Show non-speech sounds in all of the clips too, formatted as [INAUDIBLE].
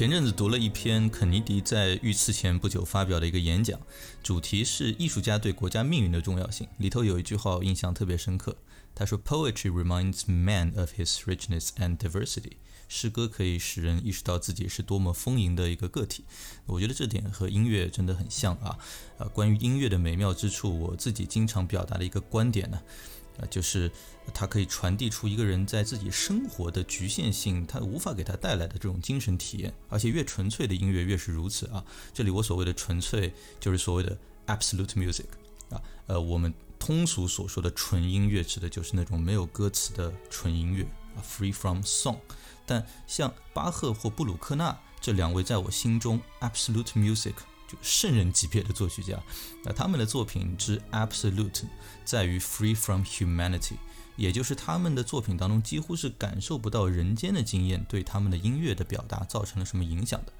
前阵子读了一篇肯尼迪在遇刺前不久发表的一个演讲，主题是艺术家对国家命运的重要性。里头有一句话印象特别深刻，他说：“Poetry reminds man of his richness and diversity。”诗歌可以使人意识到自己是多么丰盈的一个个体。我觉得这点和音乐真的很像啊。呃，关于音乐的美妙之处，我自己经常表达的一个观点呢。就是它可以传递出一个人在自己生活的局限性，它无法给他带来的这种精神体验，而且越纯粹的音乐越是如此啊。这里我所谓的纯粹，就是所谓的 absolute music 啊，呃，我们通俗所说的纯音乐，指的就是那种没有歌词的纯音乐啊，free from song。但像巴赫或布鲁克纳这两位，在我心中 absolute music。就圣人级别的作曲家，那他们的作品之 absolute 在于 free from humanity，也就是他们的作品当中几乎是感受不到人间的经验对他们的音乐的表达造成了什么影响的。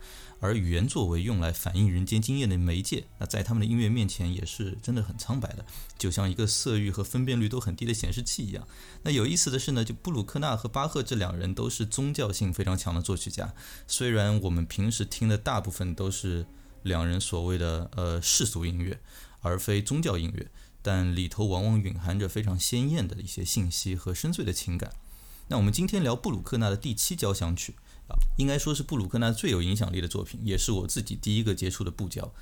而语言作为用来反映人间经验的媒介，那在他们的音乐面前也是真的很苍白的，就像一个色域和分辨率都很低的显示器一样。那有意思的是呢，就布鲁克纳和巴赫这两人都是宗教性非常强的作曲家，虽然我们平时听的大部分都是。两人所谓的呃世俗音乐，而非宗教音乐，但里头往往蕴含着非常鲜艳的一些信息和深邃的情感。那我们今天聊布鲁克纳的第七交响曲啊，应该说是布鲁克纳最有影响力的作品，也是我自己第一个接触的布交。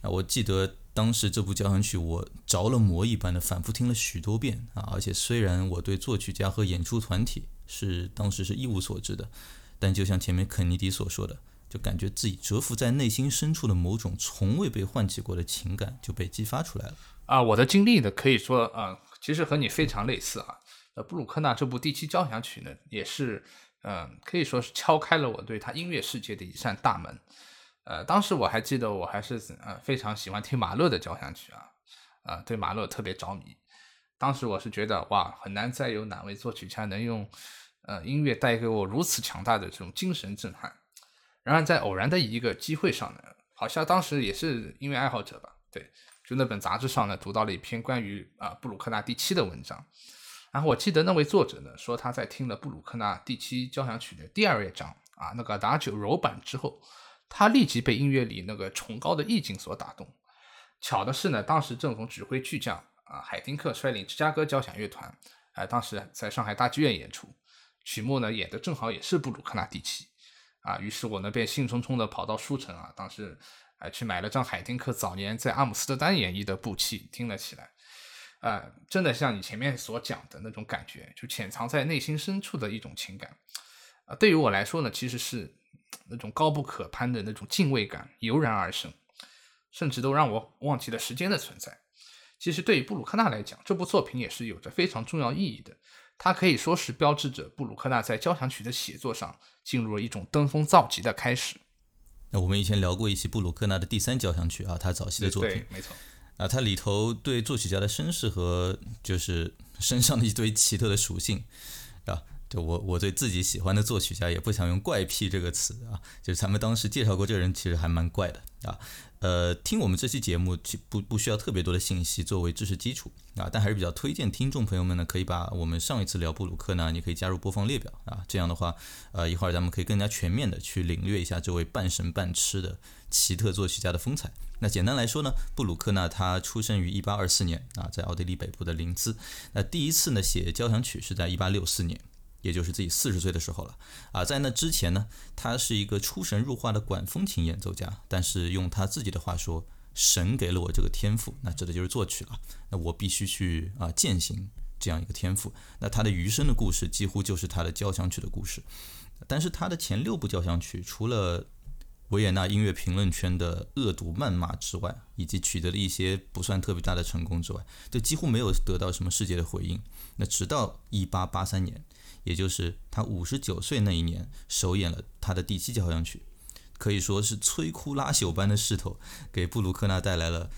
啊，我记得当时这部交响曲我着了魔一般的反复听了许多遍啊，而且虽然我对作曲家和演出团体是当时是一无所知的，但就像前面肯尼迪所说的。就感觉自己蛰伏在内心深处的某种从未被唤起过的情感就被激发出来了啊！我的经历呢，可以说啊，其实和你非常类似啊。呃，布鲁克纳这部第七交响曲呢，也是嗯，可以说是敲开了我对他音乐世界的一扇大门。呃，当时我还记得，我还是呃非常喜欢听马勒的交响曲啊，啊，对马勒特别着迷。当时我是觉得哇，很难再有哪位作曲家能用呃音乐带给我如此强大的这种精神震撼。然而，在偶然的一个机会上呢，好像当时也是音乐爱好者吧，对，就那本杂志上呢，读到了一篇关于啊布鲁克纳第七的文章。然后我记得那位作者呢说，他在听了布鲁克纳第七交响曲的第二乐章啊那个打九柔版之后，他立即被音乐里那个崇高的意境所打动。巧的是呢，当时正逢指挥巨匠啊海丁克率领芝加哥交响乐团，哎，当时在上海大剧院演出，曲目呢演的正好也是布鲁克纳第七。啊，于是我呢便兴冲冲地跑到书城啊，当时哎去买了张海丁克早年在阿姆斯特丹演绎的布器，听了起来。啊，真的像你前面所讲的那种感觉，就潜藏在内心深处的一种情感。啊，对于我来说呢，其实是那种高不可攀的那种敬畏感油然而生，甚至都让我忘记了时间的存在。其实对于布鲁克纳来讲，这部作品也是有着非常重要意义的。它可以说是标志着布鲁克纳在交响曲的写作上进入了一种登峰造极的开始。那我们以前聊过一期布鲁克纳的第三交响曲啊，他早期的作品，没错。啊，它里头对作曲家的身世和就是身上的一堆奇特的属性啊，就我我对自己喜欢的作曲家也不想用怪癖这个词啊，就是咱们当时介绍过这个人，其实还蛮怪的啊。呃，听我们这期节目，不不需要特别多的信息作为知识基础啊，但还是比较推荐听众朋友们呢，可以把我们上一次聊布鲁克呢，你可以加入播放列表啊，这样的话，呃，一会儿咱们可以更加全面的去领略一下这位半神半痴的奇特作曲家的风采。那简单来说呢，布鲁克呢他出生于1824年啊，在奥地利北部的林兹。那第一次呢写交响曲是在1864年也就是自己四十岁的时候了。啊，在那之前呢，他是一个出神入化的管风琴演奏家，但是用他自己的话说，神给了我这个天赋，那指的就是作曲了。那我必须去啊践行这样一个天赋。那他的余生的故事几乎就是他的交响曲的故事。但是他的前六部交响曲，除了维也纳音乐评论圈的恶毒谩骂之外，以及取得了一些不算特别大的成功之外，就几乎没有得到什么世界的回应。那直到一八八三年，也就是他五十九岁那一年，首演了他的第七交响曲，可以说是摧枯拉朽般的势头，给布鲁克纳带来了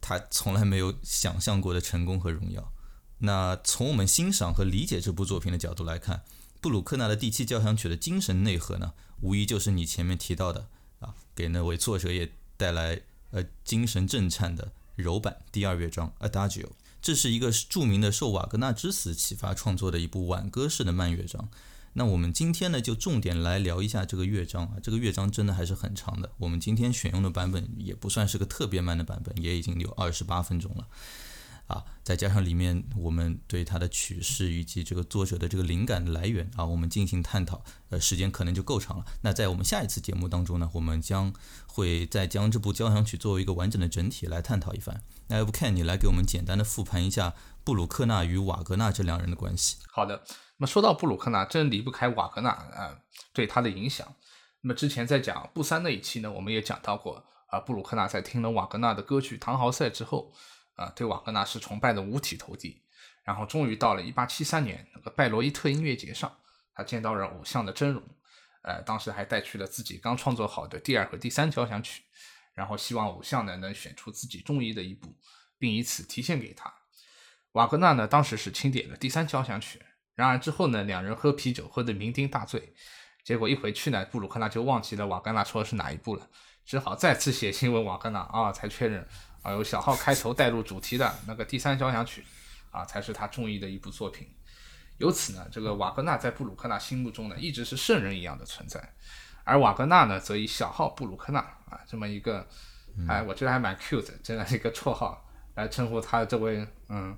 他从来没有想象过的成功和荣耀。那从我们欣赏和理解这部作品的角度来看，布鲁克纳的第七交响曲的精神内核呢，无疑就是你前面提到的啊，给那位作者也带来呃精神震颤的柔板第二乐章 Adagio。这是一个著名的受瓦格纳之死启发创作的一部挽歌式的慢乐章。那我们今天呢，就重点来聊一下这个乐章啊。这个乐章真的还是很长的，我们今天选用的版本也不算是个特别慢的版本，也已经有二十八分钟了。啊，再加上里面我们对它的曲式以及这个作者的这个灵感的来源啊，我们进行探讨，呃，时间可能就够长了。那在我们下一次节目当中呢，我们将会再将这部交响曲作为一个完整的整体来探讨一番。那要不看你来给我们简单的复盘一下布鲁克纳与瓦格纳这两人的关系？好的，那么说到布鲁克纳，真离不开瓦格纳啊，对他的影响。那么之前在讲布三那一期呢，我们也讲到过啊，布鲁克纳在听了瓦格纳的歌曲《唐豪赛》之后。啊，对瓦格纳是崇拜的五体投地，然后终于到了一八七三年那个拜罗伊特音乐节上，他见到了偶像的真容，呃，当时还带去了自己刚创作好的第二和第三交响曲，然后希望偶像呢能选出自己中意的一部，并以此提献给他。瓦格纳呢当时是钦点了第三交响曲，然而之后呢两人喝啤酒喝得酩酊大醉，结果一回去呢布鲁克纳就忘记了瓦格纳说的是哪一部了，只好再次写信问瓦格纳啊，才确认。啊，有小号开头带入主题的那个第三交响曲，啊，才是他中意的一部作品。由此呢，这个瓦格纳在布鲁克纳心目中呢，一直是圣人一样的存在。而瓦格纳呢，则以小号布鲁克纳啊这么一个，哎，我觉得还蛮 cute 的这样一个绰号来称呼他这位，嗯，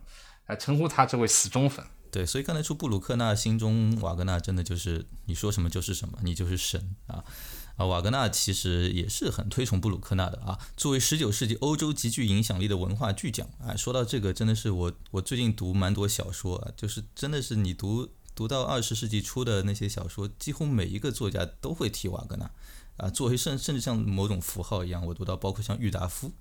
来称呼他这位死忠粉。对，所以看得出布鲁克纳心中瓦格纳真的就是你说什么就是什么，你就是神啊。啊，瓦格纳其实也是很推崇布鲁克纳的啊。作为十九世纪欧洲极具影响力的文化巨匠啊，说到这个，真的是我我最近读蛮多小说啊，就是真的是你读读到二十世纪初的那些小说，几乎每一个作家都会提瓦格纳啊，作为甚甚至像某种符号一样。我读到包括像郁达夫。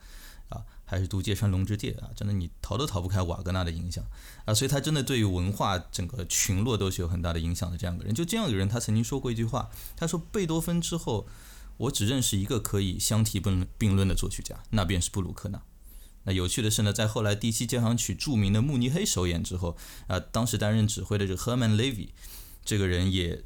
啊，还是读芥川龙之介啊，真的你逃都逃不开瓦格纳的影响啊，所以他真的对于文化整个群落都是有很大的影响的。这样一个人，就这样一个人，他曾经说过一句话，他说贝多芬之后，我只认识一个可以相提并并论的作曲家，那便是布鲁克纳。那有趣的是呢，在后来第七交响曲著名的慕尼黑首演之后啊，当时担任指挥的这个 Herman Levy 这个人也。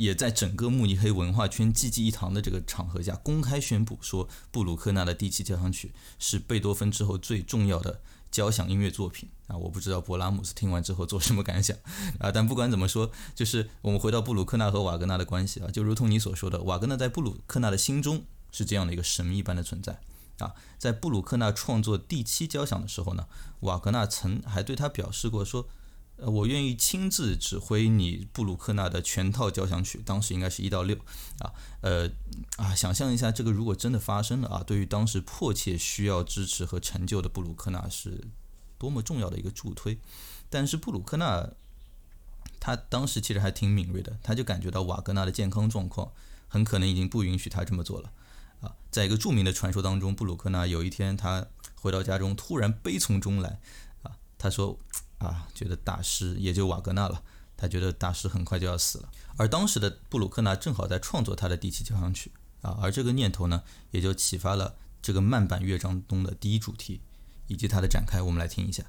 也在整个慕尼黑文化圈济济一堂的这个场合下，公开宣布说，布鲁克纳的第七交响曲是贝多芬之后最重要的交响音乐作品啊！我不知道勃拉姆斯听完之后做什么感想啊！但不管怎么说，就是我们回到布鲁克纳和瓦格纳的关系啊，就如同你所说的，瓦格纳在布鲁克纳的心中是这样的一个神秘般的存在啊！在布鲁克纳创作第七交响的时候呢，瓦格纳曾还对他表示过说。呃，我愿意亲自指挥你布鲁克纳的全套交响曲，当时应该是一到六，啊，呃，啊，想象一下，这个如果真的发生了啊，对于当时迫切需要支持和成就的布鲁克纳是多么重要的一个助推。但是布鲁克纳他当时其实还挺敏锐的，他就感觉到瓦格纳的健康状况很可能已经不允许他这么做了，啊，在一个著名的传说当中，布鲁克纳有一天他回到家中，突然悲从中来，啊，他说。啊，觉得大师也就瓦格纳了，他觉得大师很快就要死了，而当时的布鲁克纳正好在创作他的第七交响曲啊，而这个念头呢，也就启发了这个慢板乐章中的第一主题以及它的展开，我们来听一下。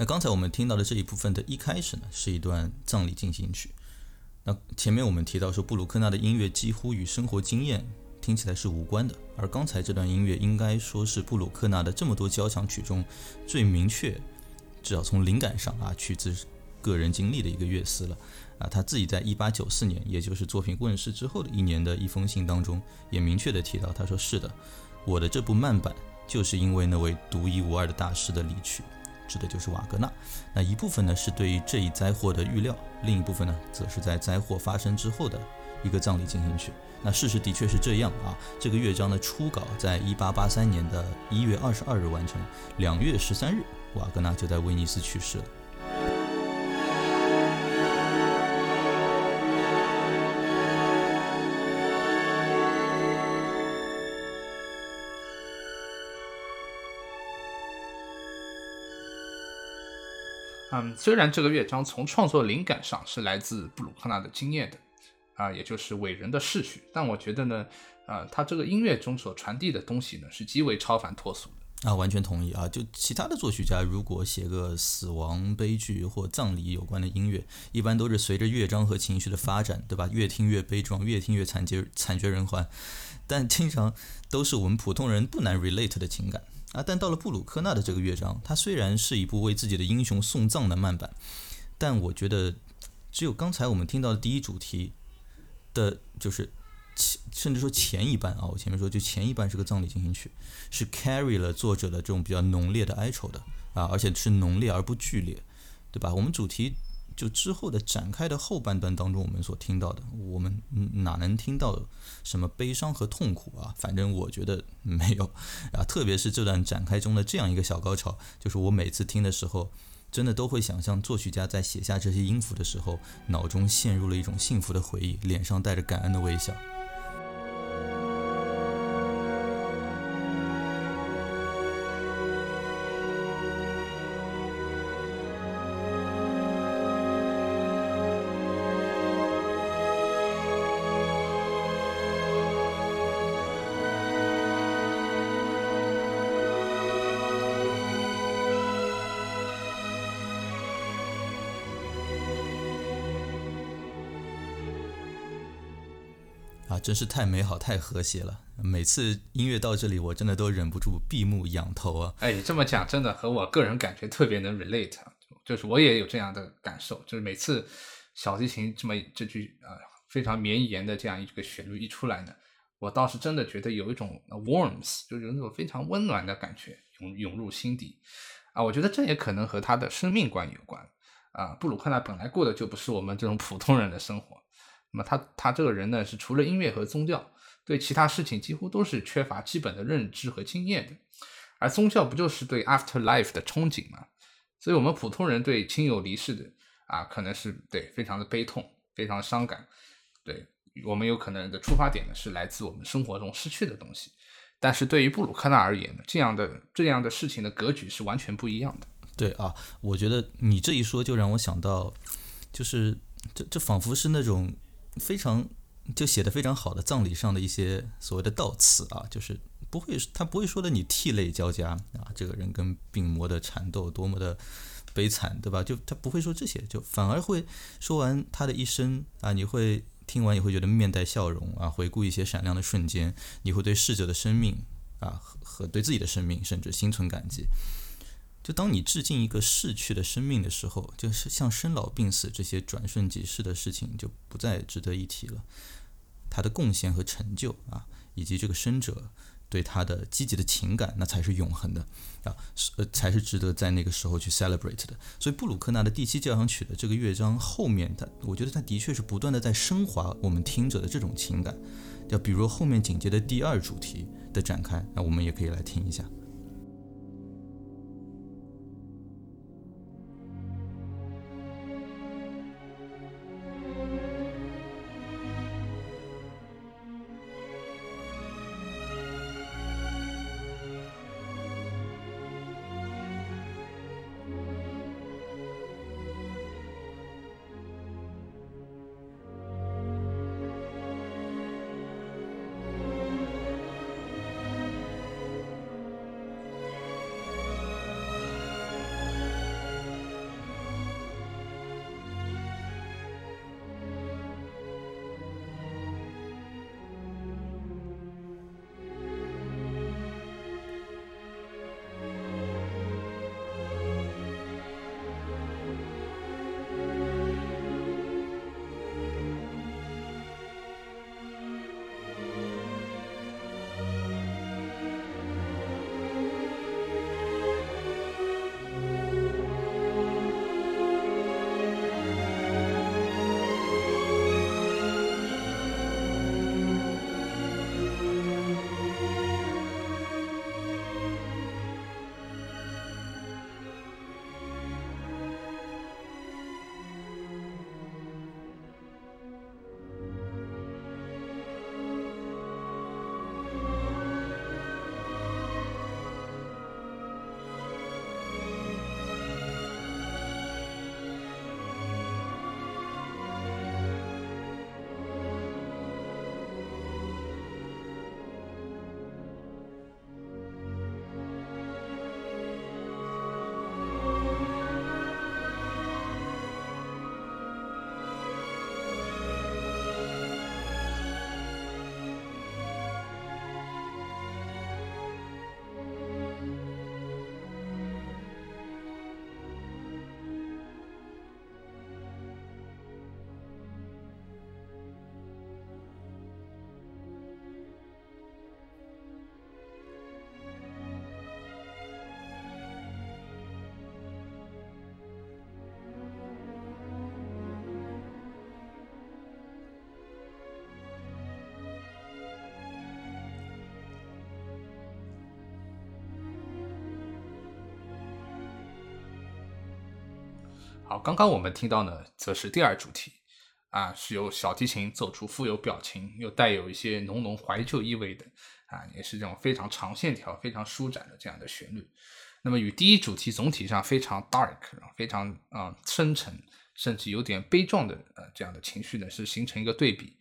那刚才我们听到的这一部分的一开始呢，是一段葬礼进行曲。那前面我们提到说，布鲁克纳的音乐几乎与生活经验听起来是无关的，而刚才这段音乐应该说是布鲁克纳的这么多交响曲中最明确，至少从灵感上啊，取自个人经历的一个乐思了。啊，他自己在一八九四年，也就是作品问世之后的一年的一封信当中，也明确的提到，他说：“是的，我的这部慢板就是因为那位独一无二的大师的离去。”指的就是瓦格纳。那一部分呢是对于这一灾祸的预料，另一部分呢则是在灾祸发生之后的一个葬礼进行曲。那事实的确是这样啊。这个乐章的初稿在一八八三年的一月二十二日完成，两月十三日，瓦格纳就在威尼斯去世了。嗯，虽然这个乐章从创作灵感上是来自布鲁克纳的经验的，啊，也就是伟人的逝去，但我觉得呢，啊，他这个音乐中所传递的东西呢，是极为超凡脱俗的。啊，完全同意啊！就其他的作曲家，如果写个死亡悲剧或葬礼有关的音乐，一般都是随着乐章和情绪的发展，对吧？越听越悲壮，越听越惨绝惨绝人寰，但经常都是我们普通人不难 relate 的情感。啊，但到了布鲁克纳的这个乐章，它虽然是一部为自己的英雄送葬的慢板，但我觉得只有刚才我们听到的第一主题的，就是前甚至说前一半啊，我前面说就前一半是个葬礼进行曲，是 carry 了作者的这种比较浓烈的哀愁的啊，而且是浓烈而不剧烈，对吧？我们主题。就之后的展开的后半段当中，我们所听到的，我们哪能听到什么悲伤和痛苦啊？反正我觉得没有啊。特别是这段展开中的这样一个小高潮，就是我每次听的时候，真的都会想象作曲家在写下这些音符的时候，脑中陷入了一种幸福的回忆，脸上带着感恩的微笑。真是太美好、太和谐了！每次音乐到这里，我真的都忍不住闭目仰头啊！哎，你这么讲，真的和我个人感觉特别能 relate，就是我也有这样的感受，就是每次小提琴这么这句啊非常绵延的这样一个旋律一出来呢，我倒是真的觉得有一种 warmth，就是有那种非常温暖的感觉涌涌入心底啊！我觉得这也可能和他的生命观有关啊。布鲁克纳本来过的就不是我们这种普通人的生活。那么他他这个人呢，是除了音乐和宗教，对其他事情几乎都是缺乏基本的认知和经验的。而宗教不就是对 after life 的憧憬吗？所以，我们普通人对亲友离世的啊，可能是对非常的悲痛，非常伤感。对我们有可能的出发点呢，是来自我们生活中失去的东西。但是对于布鲁克纳而言呢，这样的这样的事情的格局是完全不一样的。对啊，我觉得你这一说就让我想到，就是这这仿佛是那种。非常就写的非常好的葬礼上的一些所谓的悼词啊，就是不会他不会说的你涕泪交加啊，这个人跟病魔的缠斗多么的悲惨，对吧？就他不会说这些，就反而会说完他的一生啊，你会听完也会觉得面带笑容啊，回顾一些闪亮的瞬间，你会对逝者的生命啊和对自己的生命甚至心存感激。就当你致敬一个逝去的生命的时候，就是像生老病死这些转瞬即逝的事情就不再值得一提了。他的贡献和成就啊，以及这个生者对他的积极的情感，那才是永恒的啊，呃，才是值得在那个时候去 celebrate 的。所以布鲁克纳的第七交响曲的这个乐章后面，他我觉得他的确是不断的在升华我们听者的这种情感。要比如后面紧接的第二主题的展开，那我们也可以来听一下。好，刚刚我们听到呢，则是第二主题，啊，是由小提琴奏出富有表情又带有一些浓浓怀旧意味的，啊，也是这种非常长线条、非常舒展的这样的旋律。那么与第一主题总体上非常 dark、非常啊深沉，甚至有点悲壮的呃这样的情绪呢，是形成一个对比。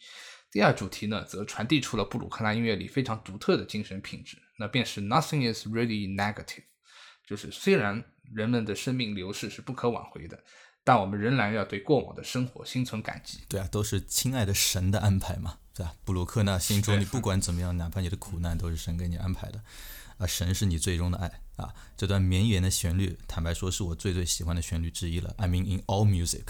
第二主题呢，则传递出了布鲁克纳音乐里非常独特的精神品质，那便是 Nothing is really negative，就是虽然人们的生命流逝是不可挽回的，但我们仍然要对过往的生活心存感激。对啊，都是亲爱的神的安排嘛，对吧？布鲁克纳心中，你不管怎么样，哪怕你的苦难都是神给你安排的，啊，神是你最终的爱啊！这段绵延的旋律，坦白说是我最最喜欢的旋律之一了。I mean in all music，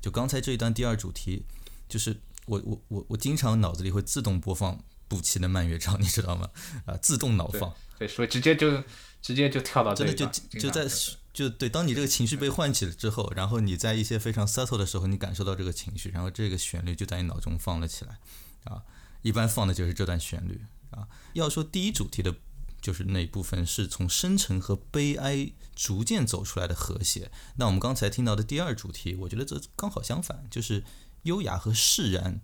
就刚才这一段第二主题，就是。我我我我经常脑子里会自动播放布奇的慢乐章，你知道吗？啊，自动脑放，对，所以直接就直接就跳到真的就就在就对，当你这个情绪被唤起了之后，然后你在一些非常 subtle 的时候，你感受到这个情绪，然后这个旋律就在你脑中放了起来，啊，一般放的就是这段旋律啊。要说第一主题的，就是那一部分是从深沉和悲哀逐渐走出来的和谐，那我们刚才听到的第二主题，我觉得这刚好相反，就是。优雅和释然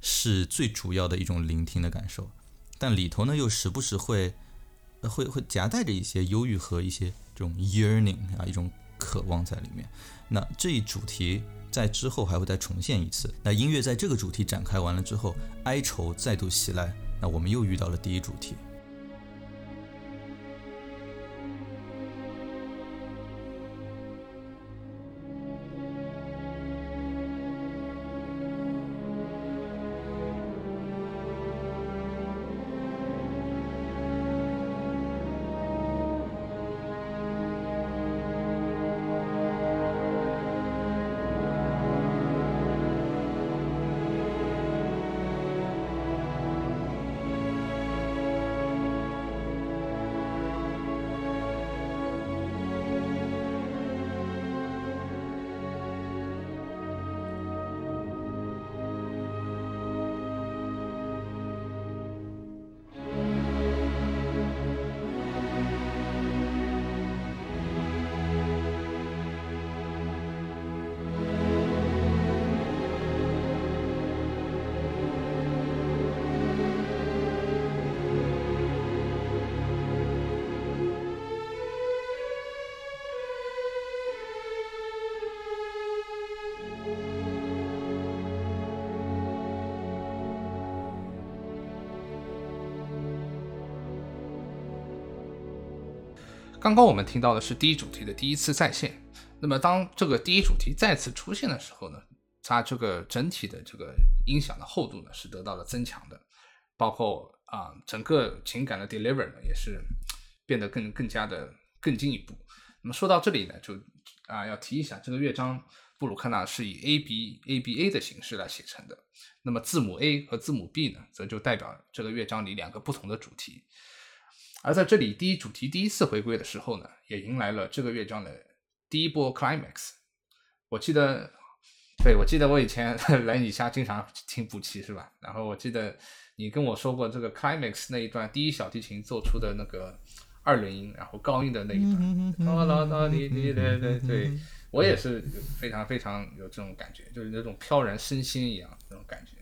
是最主要的一种聆听的感受，但里头呢又时不时会会会夹带着一些忧郁和一些这种 yearning 啊一种渴望在里面。那这一主题在之后还会再重现一次。那音乐在这个主题展开完了之后，哀愁再度袭来，那我们又遇到了第一主题。刚刚我们听到的是第一主题的第一次再现。那么，当这个第一主题再次出现的时候呢，它这个整体的这个音响的厚度呢是得到了增强的，包括啊整个情感的 deliver 呢也是变得更更加的更进一步。那么说到这里呢，就啊要提一下，这个乐章布鲁克纳是以 A B A B A 的形式来写成的。那么字母 A 和字母 B 呢，则就代表这个乐章里两个不同的主题。而在这里，第一主题第一次回归的时候呢，也迎来了这个乐章的第一波 climax。我记得，对我记得我以前 [LAUGHS] 来你家经常听补齐是吧？然后我记得你跟我说过这个 climax 那一段第一小提琴做出的那个二轮音，然后高音的那一段，哦啦啦滴滴对对对，我也是非常非常有这种感觉，就是那种飘然身心一样那种感觉。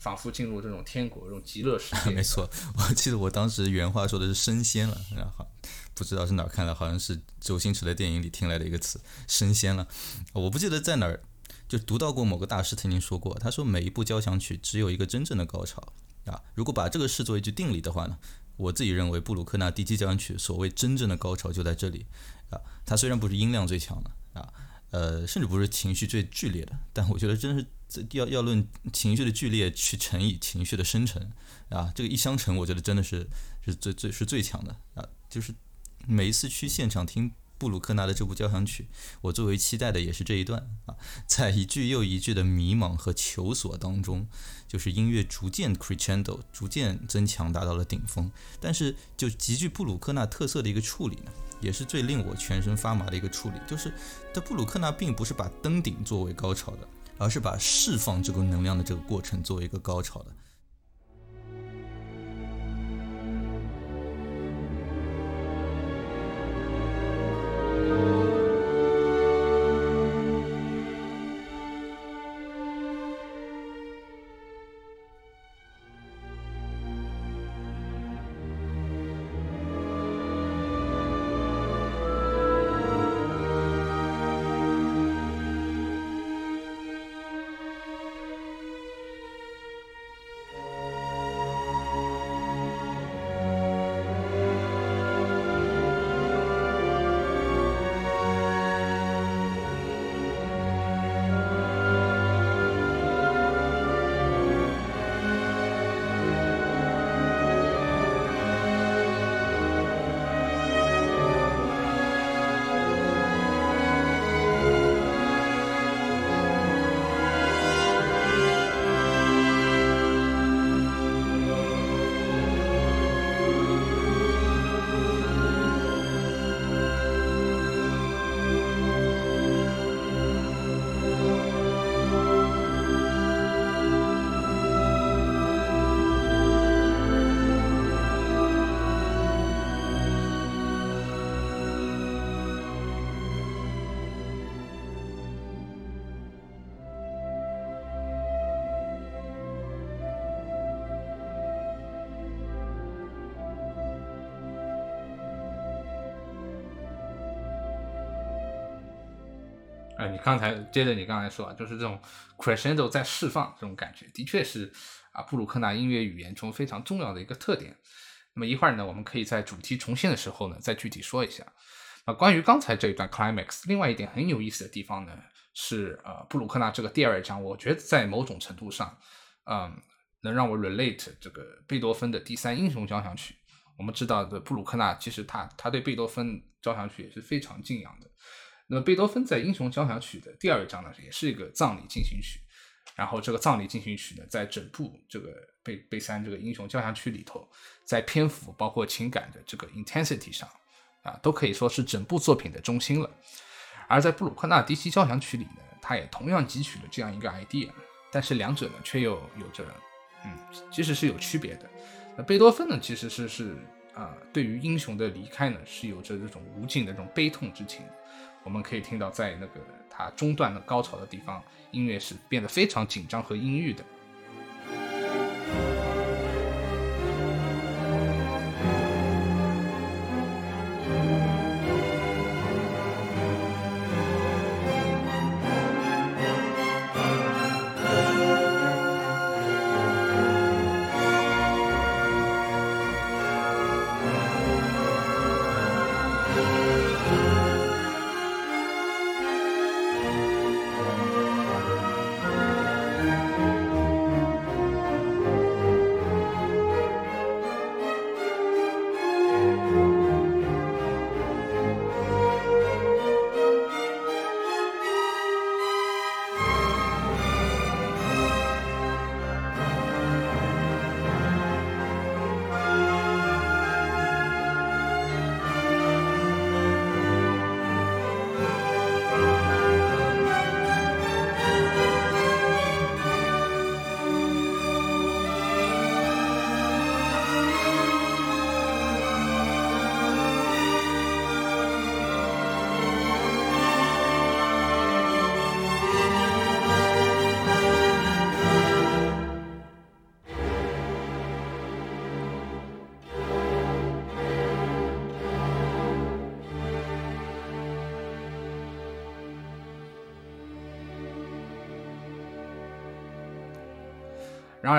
仿佛进入这种天国、这种极乐世界。[LAUGHS] 没错，我记得我当时原话说的是升仙了，然后不知道是哪儿看的，好像是周星驰的电影里听来的一个词，升仙了。我不记得在哪儿就读到过某个大师曾经说过，他说每一部交响曲只有一个真正的高潮啊。如果把这个视作一句定理的话呢，我自己认为布鲁克纳第七交响曲所谓真正的高潮就在这里啊。它虽然不是音量最强的啊。呃，甚至不是情绪最剧烈的，但我觉得真是要要论情绪的剧烈去乘以情绪的深沉啊，这个一相乘，我觉得真的是是最最是最强的啊。就是每一次去现场听布鲁克纳的这部交响曲，我最为期待的也是这一段啊，在一句又一句的迷茫和求索当中，就是音乐逐渐 crescendo，逐渐增强，达到了顶峰。但是就极具布鲁克纳特色的一个处理呢。也是最令我全身发麻的一个处理，就是的布鲁克纳并不是把登顶作为高潮的，而是把释放这个能量的这个过程作为一个高潮的。刚才接着你刚才说啊，就是这种 crescendo 在释放这种感觉，的确是啊布鲁克纳音乐语言中非常重要的一个特点。那么一会儿呢，我们可以在主题重现的时候呢，再具体说一下。啊，关于刚才这一段 climax，另外一点很有意思的地方呢，是呃布鲁克纳这个第二章，我觉得在某种程度上，嗯，能让我 relate 这个贝多芬的第三英雄交响曲。我们知道的布鲁克纳其实他他对贝多芬交响曲也是非常敬仰的。那么贝多芬在《英雄交响曲》的第二章呢，也是一个葬礼进行曲。然后这个葬礼进行曲呢，在整部这个贝贝三这个英雄交响曲里头，在篇幅包括情感的这个 intensity 上，啊，都可以说是整部作品的中心了。而在布鲁克纳第七交响曲里呢，他也同样汲取了这样一个 idea，但是两者呢却又有着，嗯，其实是有区别的。那贝多芬呢，其实是是啊，对于英雄的离开呢，是有着这种无尽的这种悲痛之情。我们可以听到，在那个它中断的高潮的地方，音乐是变得非常紧张和阴郁的。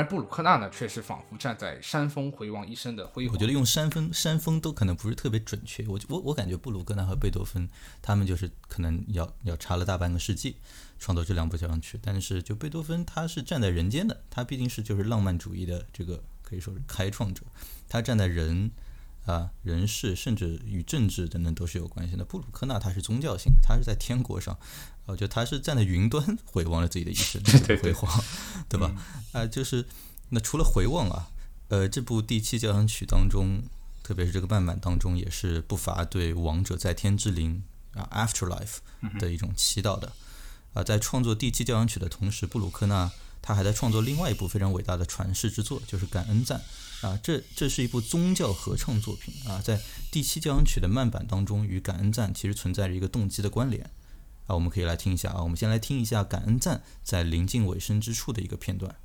然而布鲁克纳呢，却是仿佛站在山峰回望一生的辉煌。我觉得用山峰山峰都可能不是特别准确。我我我感觉布鲁克纳和贝多芬他们就是可能要要差了大半个世纪创作这两部交响曲。但是就贝多芬他是站在人间的，他毕竟是就是浪漫主义的这个可以说是开创者，他站在人啊人事甚至与政治等等都是有关系的。布鲁克纳他是宗教性的，他是在天国上。我觉得他是站在云端回望了自己的一生，[LAUGHS] 辉煌，对吧？啊，就是那除了回望啊，呃，这部第七交响曲当中，特别是这个慢板当中，也是不乏对亡者在天之灵啊 （afterlife） 的一种祈祷的。啊，在创作第七交响曲的同时，布鲁克纳他还在创作另外一部非常伟大的传世之作，就是《感恩赞》啊。这这是一部宗教合唱作品啊，在第七交响曲的慢板当中，与《感恩赞》其实存在着一个动机的关联。啊，我们可以来听一下啊，我们先来听一下《感恩赞》在临近尾声之处的一个片段。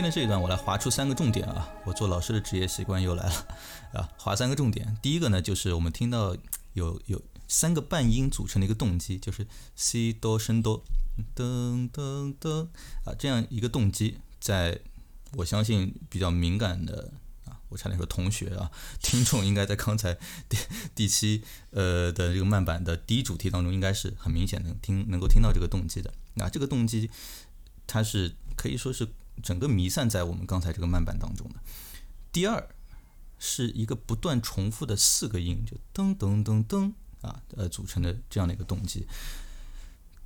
听了这一段，我来划出三个重点啊！我做老师的职业习惯又来了啊！划三个重点。第一个呢，就是我们听到有有三个半音组成的一个动机，就是 C 哆升哆，噔噔噔啊，这样一个动机，在我相信比较敏感的啊，我差点说同学啊，听众应该在刚才第第七呃的这个慢板的第一主题当中，应该是很明显能听能够听到这个动机的。那这个动机，它是可以说是。整个弥散在我们刚才这个慢板当中的。第二，是一个不断重复的四个音，就噔噔噔噔啊，呃，组成的这样的一个动机。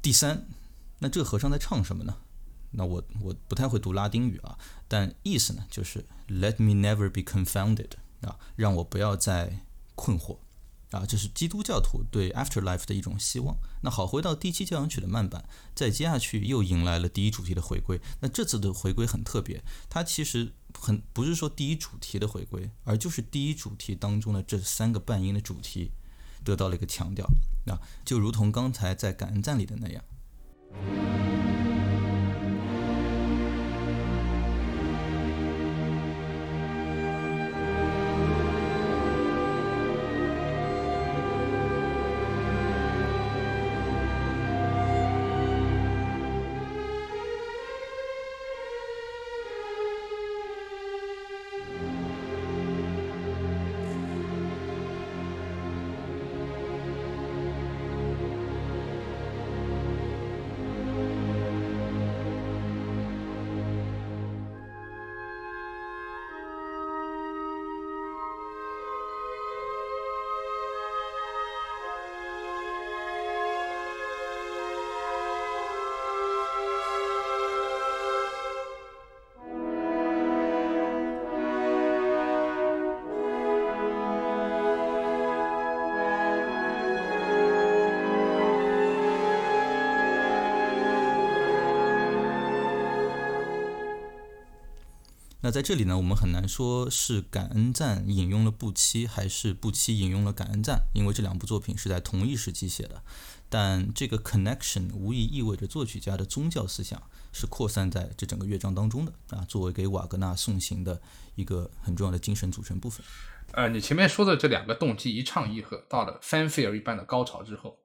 第三，那这个和尚在唱什么呢？那我我不太会读拉丁语啊，但意思呢就是 Let me never be confounded 啊，让我不要再困惑啊，这是基督教徒对 afterlife 的一种希望。那好，回到第七交响曲的慢板，再接下去又迎来了第一主题的回归。那这次的回归很特别，它其实很不是说第一主题的回归，而就是第一主题当中的这三个半音的主题得到了一个强调。那就如同刚才在感恩赞里的那样。那在这里呢，我们很难说是感恩赞引用了布期，还是布期引用了感恩赞，因为这两部作品是在同一时期写的。但这个 connection 无疑意味着作曲家的宗教思想是扩散在这整个乐章当中的啊，作为给瓦格纳送行的一个很重要的精神组成部分。呃，你前面说的这两个动机一唱一和，到了 fanfare 一般的高潮之后，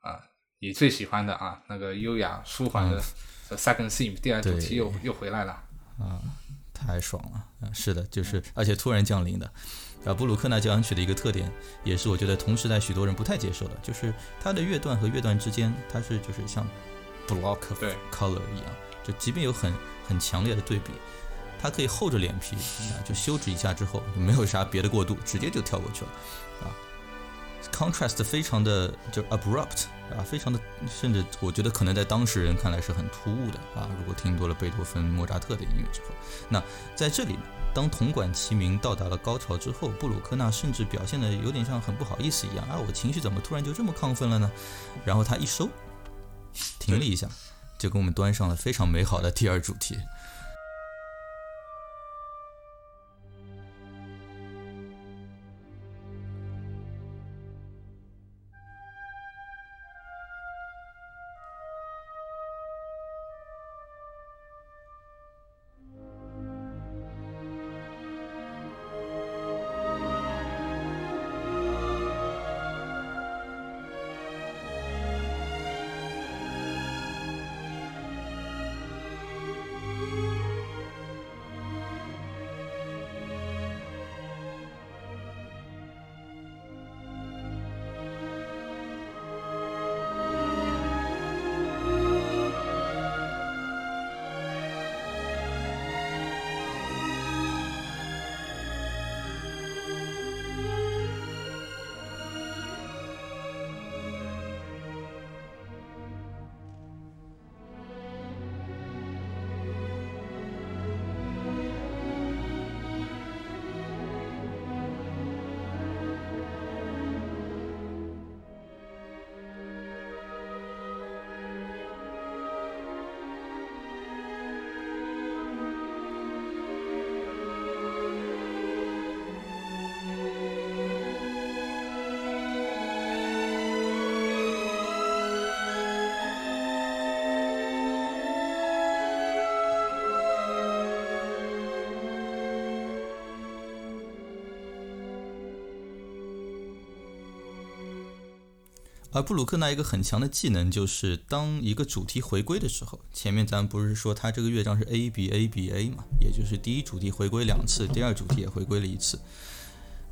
啊，你最喜欢的啊那个优雅舒缓的 second theme 第二主题又又回来了啊。太爽了。啊！是的，就是而且突然降临的，啊，布鲁克纳交响曲的一个特点，也是我觉得同时代许多人不太接受的，就是它的乐段和乐段之间，它是就是像 block of color 一样，就即便有很很强烈的对比，它可以厚着脸皮啊，就休止一下之后，就没有啥别的过渡，直接就跳过去了，啊，contrast 非常的就 abrupt。啊，非常的，甚至我觉得可能在当事人看来是很突兀的啊。如果听多了贝多芬、莫扎特的音乐之后，那在这里呢，当铜管齐鸣到达了高潮之后，布鲁克纳甚至表现的有点像很不好意思一样啊，我情绪怎么突然就这么亢奋了呢？然后他一收，停了一下，就给我们端上了非常美好的第二主题。而布鲁克纳一个很强的技能，就是当一个主题回归的时候，前面咱们不是说他这个乐章是 A B A B A 嘛，也就是第一主题回归两次，第二主题也回归了一次。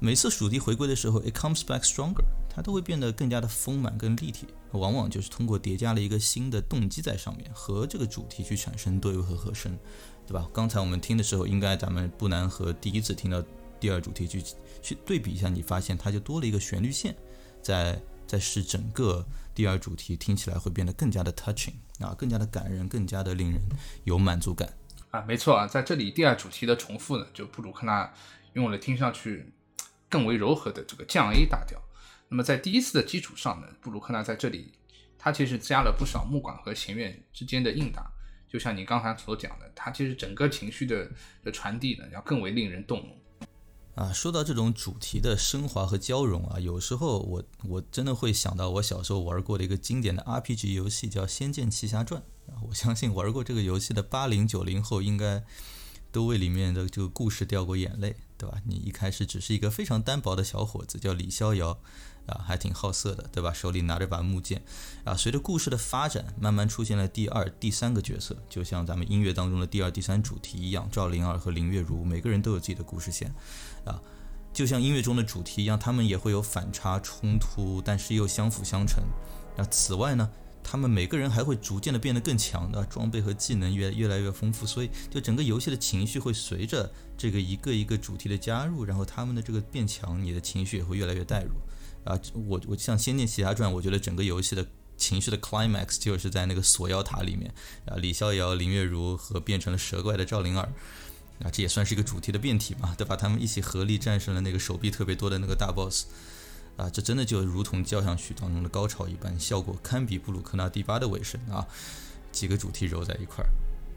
每次主题回归的时候，it comes back stronger，它都会变得更加的丰满、更立体。往往就是通过叠加了一个新的动机在上面，和这个主题去产生对位和和声，对吧？刚才我们听的时候，应该咱们不难和第一次听到第二主题去去对比一下，你发现它就多了一个旋律线在。在使整个第二主题听起来会变得更加的 touching 啊，更加的感人，更加的令人有满足感啊。没错啊，在这里第二主题的重复呢，就布鲁克纳用了听上去更为柔和的这个降 A 大调。那么在第一次的基础上呢，布鲁克纳在这里他其实加了不少木管和弦乐之间的应答，就像你刚才所讲的，他其实整个情绪的的传递呢，要更为令人动容。啊，说到这种主题的升华和交融啊，有时候我我真的会想到我小时候玩过的一个经典的 RPG 游戏，叫《仙剑奇侠传》啊。我相信玩过这个游戏的八零九零后应该都为里面的这个故事掉过眼泪，对吧？你一开始只是一个非常单薄的小伙子，叫李逍遥。啊，还挺好色的，对吧？手里拿着把木剑，啊，随着故事的发展，慢慢出现了第二、第三个角色，就像咱们音乐当中的第二、第三主题一样，赵灵儿和林月如，每个人都有自己的故事线，啊，就像音乐中的主题一样，他们也会有反差冲突，但是又相辅相成。那此外呢，他们每个人还会逐渐的变得更强，的装备和技能越越来越丰富，所以就整个游戏的情绪会随着这个一个一个主题的加入，然后他们的这个变强，你的情绪也会越来越带入。啊，我我像《仙剑奇侠传》，我觉得整个游戏的情绪的 climax 就是在那个锁妖塔里面啊，李逍遥、林月如和变成了蛇怪的赵灵儿，啊，这也算是一个主题的变体嘛，对吧？他们一起合力战胜了那个手臂特别多的那个大 boss，啊，这真的就如同交响曲当中的高潮一般，效果堪比布鲁克纳第八的尾声啊，几个主题揉在一块儿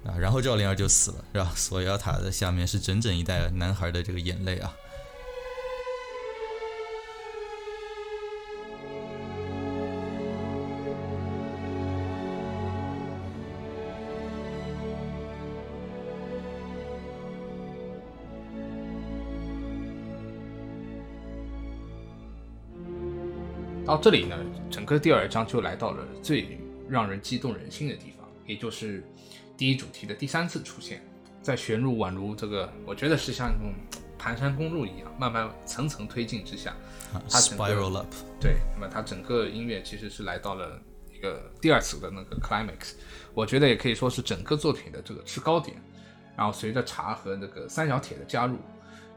啊，然后赵灵儿就死了，是吧？锁妖塔的下面是整整一代男孩的这个眼泪啊。到这里呢，整个第二章就来到了最让人激动人心的地方，也就是第一主题的第三次出现，在旋入宛如这个，我觉得是像那种盘山公路一样，慢慢层层推进之下，它 spiral up。对，那么它整个音乐其实是来到了一个第二次的那个 climax，我觉得也可以说是整个作品的这个制高点。然后随着茶和那个三角铁的加入，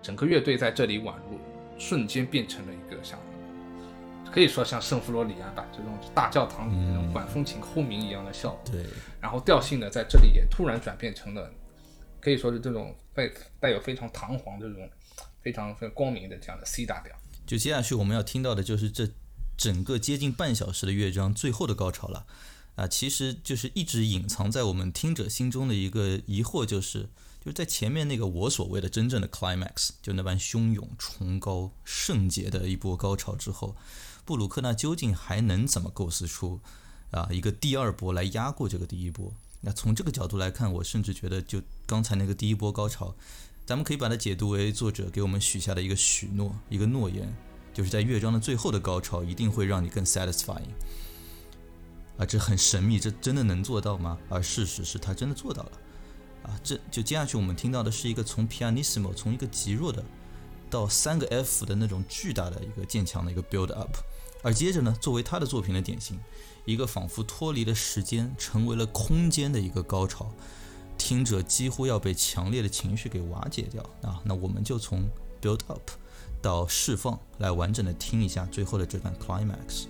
整个乐队在这里宛如瞬间变成了一个像。可以说像圣弗罗里安吧，这种大教堂里那种管风琴轰鸣一样的效果。对，然后调性呢，在这里也突然转变成了，可以说是这种带带有非常堂皇这种非常非常光明的这样的 C 大调。就接下去我们要听到的就是这整个接近半小时的乐章最后的高潮了啊！其实就是一直隐藏在我们听者心中的一个疑惑，就是就是在前面那个我所谓的真正的 climax，就那般汹涌、崇高、圣洁的一波高潮之后。布鲁克纳究竟还能怎么构思出啊一个第二波来压过这个第一波？那从这个角度来看，我甚至觉得，就刚才那个第一波高潮，咱们可以把它解读为作者给我们许下的一个许诺，一个诺言，就是在乐章的最后的高潮一定会让你更 satisfying。啊，这很神秘，这真的能做到吗？而事实是他真的做到了。啊，这就接下去我们听到的是一个从 pianissimo 从一个极弱的到三个 F 的那种巨大的一个渐强的一个 build up。而接着呢，作为他的作品的典型，一个仿佛脱离了时间，成为了空间的一个高潮，听者几乎要被强烈的情绪给瓦解掉啊！那我们就从 build up 到释放来完整的听一下最后的这段 climax。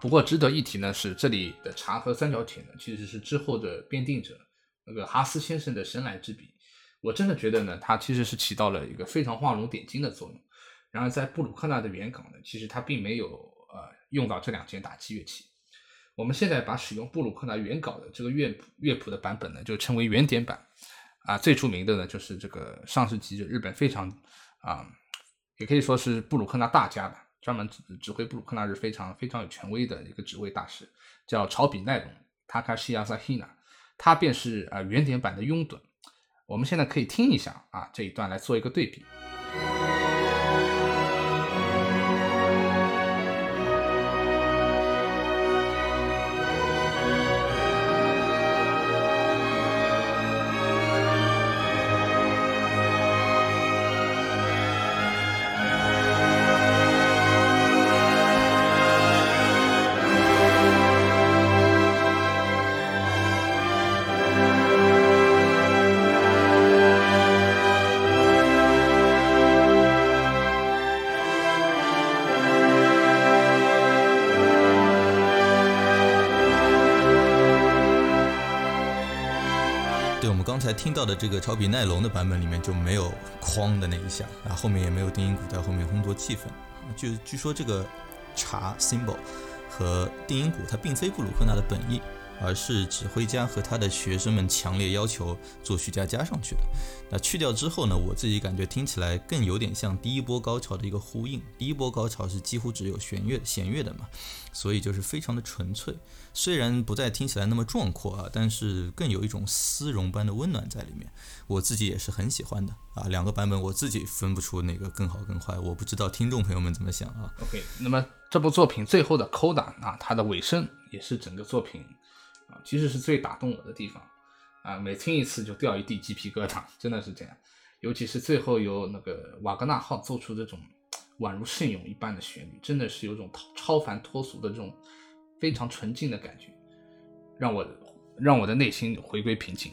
不过值得一提呢是，这里的茶和三角铁呢，其实是之后的编定者那个哈斯先生的神来之笔。我真的觉得呢，它其实是起到了一个非常画龙点睛的作用。然而在布鲁克纳的原稿呢，其实它并没有呃用到这两件打击乐器。我们现在把使用布鲁克纳原稿的这个乐谱乐谱的版本呢，就称为原点版。啊，最著名的呢就是这个上世纪日本非常啊，也可以说是布鲁克纳大家吧。专门指指挥布鲁克纳是非常非常有权威的一个指挥大师，叫朝比奈隆塔卡西亚萨希纳他便是呃原点版的拥趸。我们现在可以听一下啊这一段来做一个对比。在听到的这个超比奈龙的版本里面就没有哐的那一下，啊，后面也没有定音鼓在后面烘托气氛。就据说这个茶 symbol 和定音鼓它并非布鲁克纳的本意。而是指挥家和他的学生们强烈要求作曲家加上去的。那去掉之后呢？我自己感觉听起来更有点像第一波高潮的一个呼应。第一波高潮是几乎只有弦乐、弦乐的嘛，所以就是非常的纯粹。虽然不再听起来那么壮阔啊，但是更有一种丝绒般的温暖在里面。我自己也是很喜欢的啊。两个版本我自己分不出哪个更好更坏，我不知道听众朋友们怎么想啊。OK，那么这部作品最后的 Coda 啊，它的尾声也是整个作品。其实是最打动我的地方，啊，每听一次就掉一地鸡皮疙瘩，真的是这样。尤其是最后由那个瓦格纳号奏出这种宛如圣咏一般的旋律，真的是有种超凡脱俗的这种非常纯净的感觉，让我让我的内心回归平静。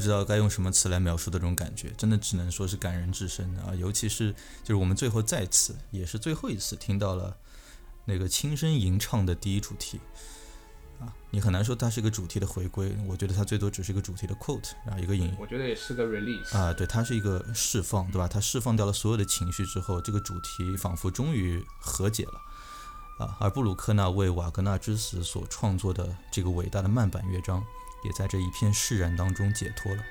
不知道该用什么词来描述的这种感觉，真的只能说是感人至深啊！尤其是就是我们最后再次，也是最后一次听到了那个轻声吟唱的第一主题啊，你很难说它是一个主题的回归，我觉得它最多只是一个主题的 quote，然后一个引，我觉得也是个 release 啊，对，它是一个释放，对吧？它释放掉了所有的情绪之后，这个主题仿佛终于和解了啊！而布鲁克纳为瓦格纳之死所创作的这个伟大的慢板乐章。也在这一片释然当中解脱了。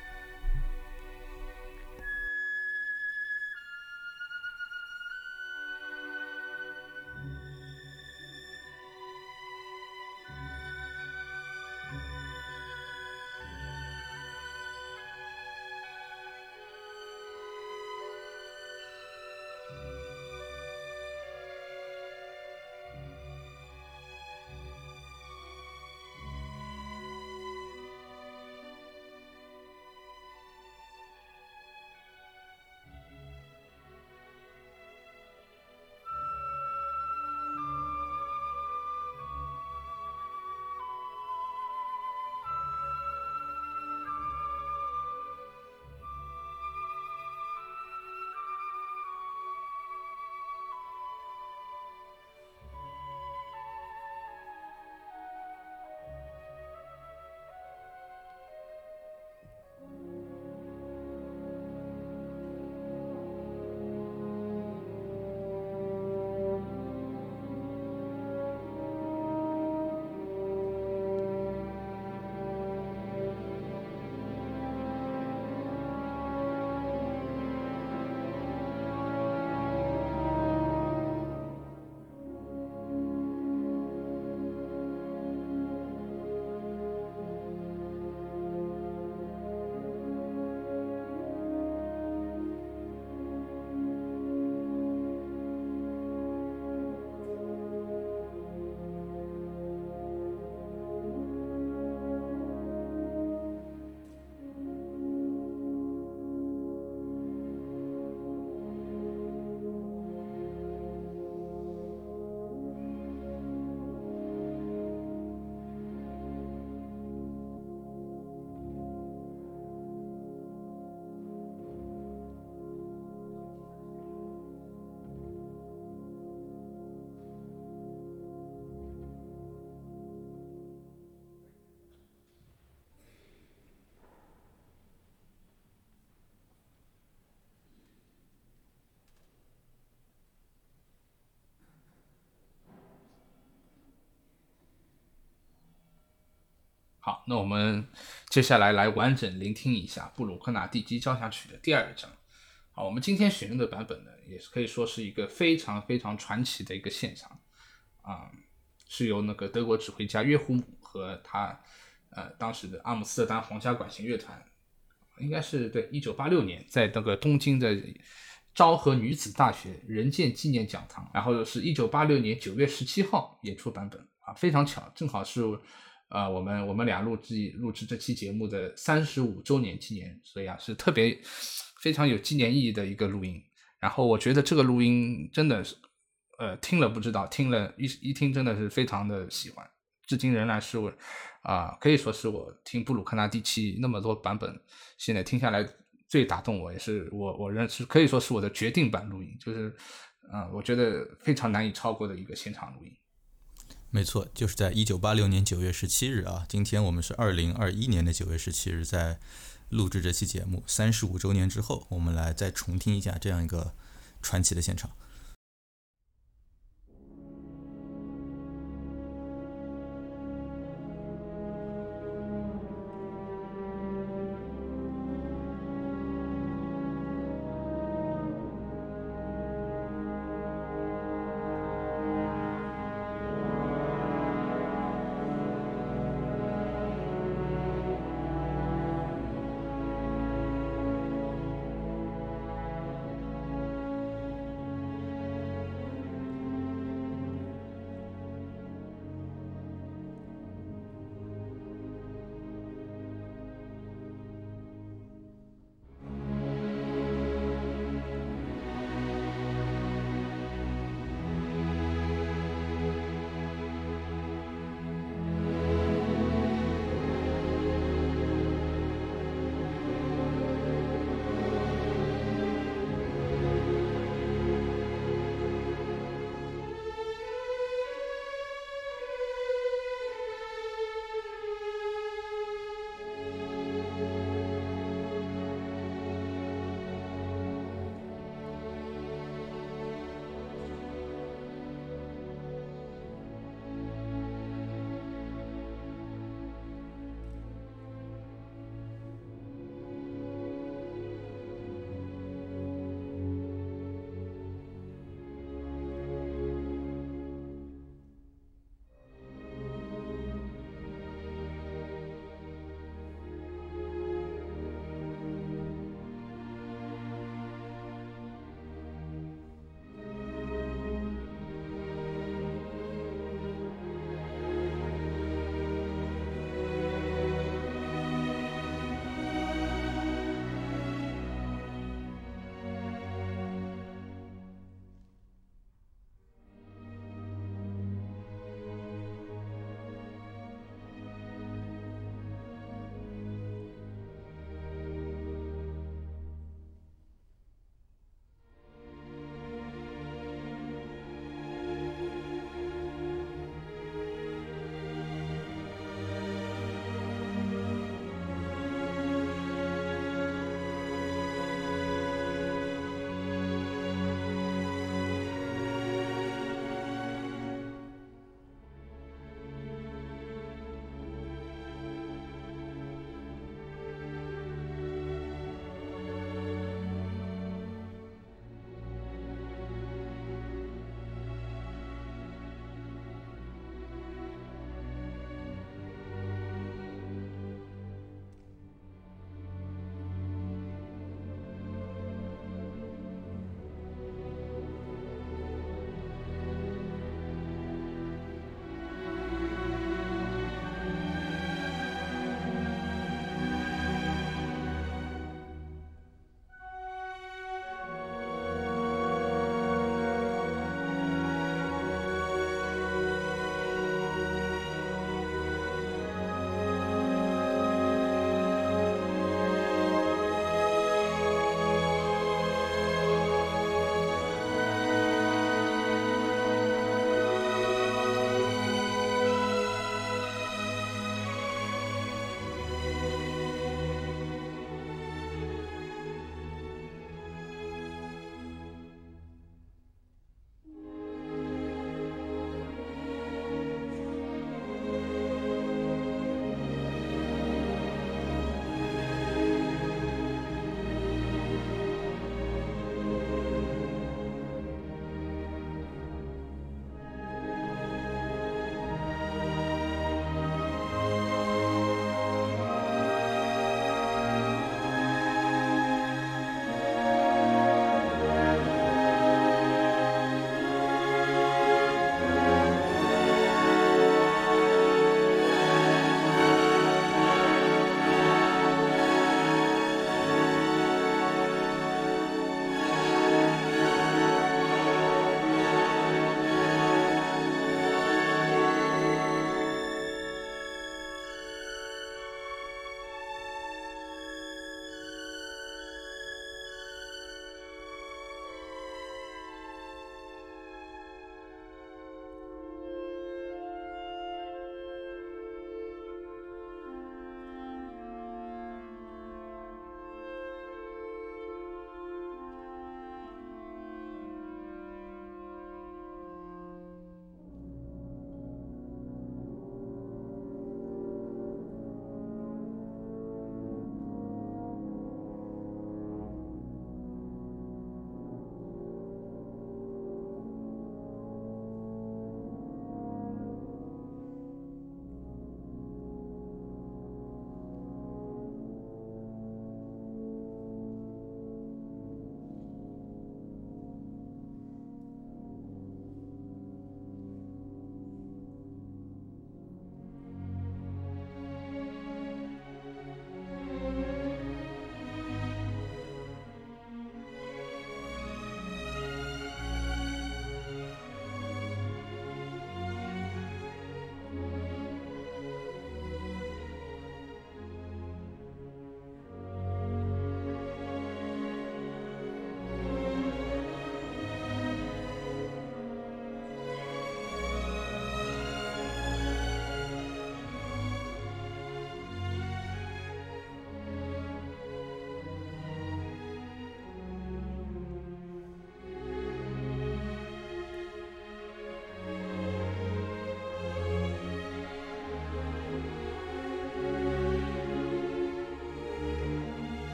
好，那我们接下来来完整聆听一下布鲁克纳地基交响曲的第二章。好，我们今天选用的版本呢，也是可以说是一个非常非常传奇的一个现场啊，是由那个德国指挥家约胡姆和他呃当时的阿姆斯特丹皇家管弦乐团，应该是对一九八六年在那个东京的昭和女子大学人建纪念讲堂，然后是一九八六年九月十七号演出版本啊，非常巧，正好是。啊，我们我们俩录制录制这期节目的三十五周年纪念，所以啊是特别非常有纪念意义的一个录音。然后我觉得这个录音真的是，呃，听了不知道，听了一一听真的是非常的喜欢，至今仍然是我啊可以说是我听布鲁克纳第七那么多版本，现在听下来最打动我，也是我我认识可以说是我的决定版录音，就是啊我觉得非常难以超过的一个现场录音。没错，就是在一九八六年九月十七日啊，今天我们是二零二一年的九月十七日，在录制这期节目三十五周年之后，我们来再重听一下这样一个传奇的现场。